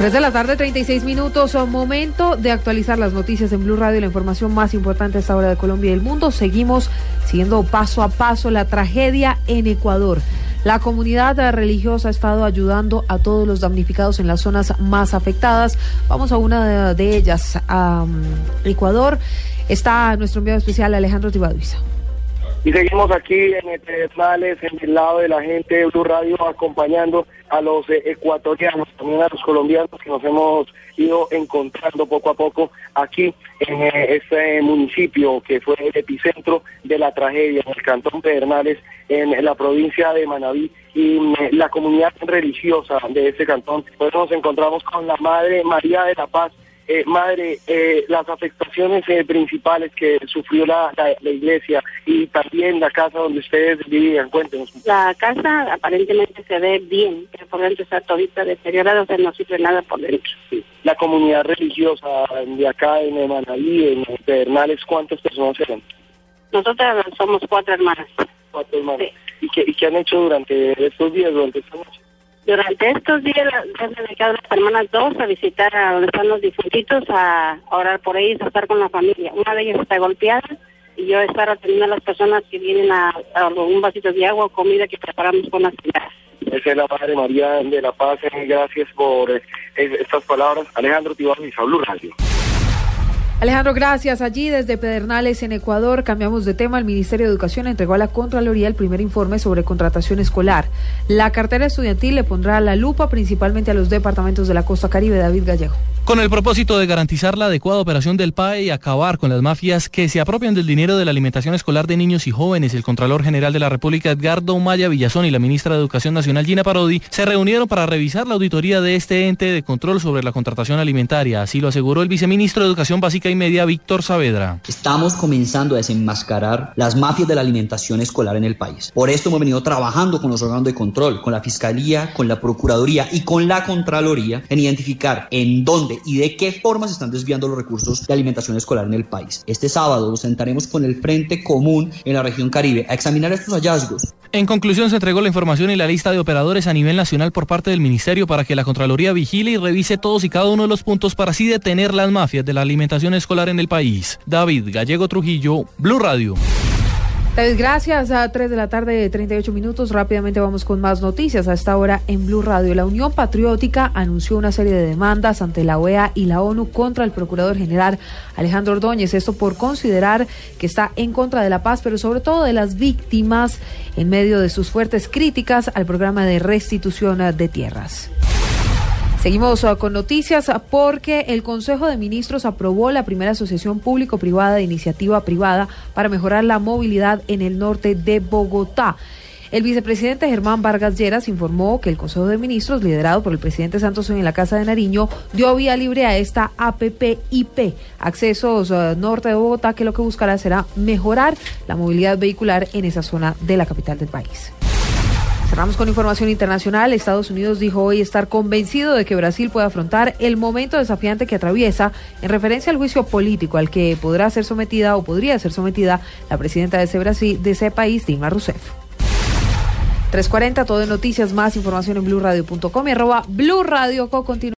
3 de la tarde, 36 minutos. Momento de actualizar las noticias en Blue Radio, la información más importante a esta hora de Colombia y el mundo. Seguimos siguiendo paso a paso la tragedia en Ecuador. La comunidad religiosa ha estado ayudando a todos los damnificados en las zonas más afectadas. Vamos a una de ellas, a Ecuador. Está nuestro enviado especial Alejandro Tibaduiza. Y seguimos aquí en Pedernales, en el lado de la gente de Blue Radio, acompañando a los eh, ecuatorianos, también a los colombianos que nos hemos ido encontrando poco a poco aquí en eh, este municipio que fue el epicentro de la tragedia, en el cantón Pedernales, en la provincia de Manabí y mm, la comunidad religiosa de ese cantón. Pues nos encontramos con la Madre María de la Paz, eh, madre, eh, las afectaciones eh, principales que sufrió la, la, iglesia y también la casa donde ustedes vivían, cuéntenos. La casa aparentemente se ve bien, pero por dentro está todita deteriorada, o sea, no sirve nada por dentro. La comunidad religiosa de acá en Manaví, en Pedernales, ¿cuántas personas eran? Nosotras somos cuatro hermanas. Cuatro hermanas. ¿Y, qué, ¿Y qué han hecho durante estos días, durante esta noche? Durante estos días se han dedicado las hermanas dos a visitar a donde están los difuntitos, a orar por ellos, a estar con la familia. Una de ellas está golpeada y yo estar atendiendo a las personas que vienen a, un vasito de agua o comida que preparamos con las señoras. Esa es la Madre María de la Paz. Gracias por eh, estas palabras. Alejandro Tibarni, Blue Radio. Alejandro, gracias. Allí desde Pedernales, en Ecuador, cambiamos de tema. El Ministerio de Educación entregó a la Contraloría el primer informe sobre contratación escolar. La cartera estudiantil le pondrá la lupa principalmente a los departamentos de la costa caribe. David Gallego. Con el propósito de garantizar la adecuada operación del PAE y acabar con las mafias que se apropian del dinero de la alimentación escolar de niños y jóvenes, el Contralor General de la República Edgardo Maya Villazón y la Ministra de Educación Nacional Gina Parodi se reunieron para revisar la auditoría de este ente de control sobre la contratación alimentaria. Así lo aseguró el viceministro de Educación Básica y Media, Víctor Saavedra. Estamos comenzando a desenmascarar las mafias de la alimentación escolar en el país. Por esto hemos venido trabajando con los órganos de control, con la Fiscalía, con la Procuraduría y con la Contraloría en identificar en dónde y de qué forma se están desviando los recursos de alimentación escolar en el país. Este sábado nos sentaremos con el Frente Común en la región Caribe a examinar estos hallazgos. En conclusión, se entregó la información y la lista de operadores a nivel nacional por parte del Ministerio para que la Contraloría vigile y revise todos y cada uno de los puntos para así detener las mafias de la alimentación escolar en el país. David Gallego Trujillo, Blue Radio. Gracias a 3 de la tarde, 38 minutos. Rápidamente vamos con más noticias. A esta hora en Blue Radio, la Unión Patriótica anunció una serie de demandas ante la OEA y la ONU contra el Procurador General Alejandro Ordóñez. Esto por considerar que está en contra de la paz, pero sobre todo de las víctimas en medio de sus fuertes críticas al programa de restitución de tierras. Seguimos uh, con noticias uh, porque el Consejo de Ministros aprobó la primera asociación público-privada de iniciativa privada para mejorar la movilidad en el norte de Bogotá. El vicepresidente Germán Vargas Lleras informó que el Consejo de Ministros, liderado por el presidente Santos en la Casa de Nariño, dio vía libre a esta APP-IP, Accesos uh, Norte de Bogotá, que lo que buscará será mejorar la movilidad vehicular en esa zona de la capital del país. Cerramos con información internacional. Estados Unidos dijo hoy estar convencido de que Brasil puede afrontar el momento desafiante que atraviesa en referencia al juicio político al que podrá ser sometida o podría ser sometida la presidenta de ese, Brasil, de ese país, Dilma Rousseff. 340, todo de noticias, más información en blurradio.com y arroba blurradio.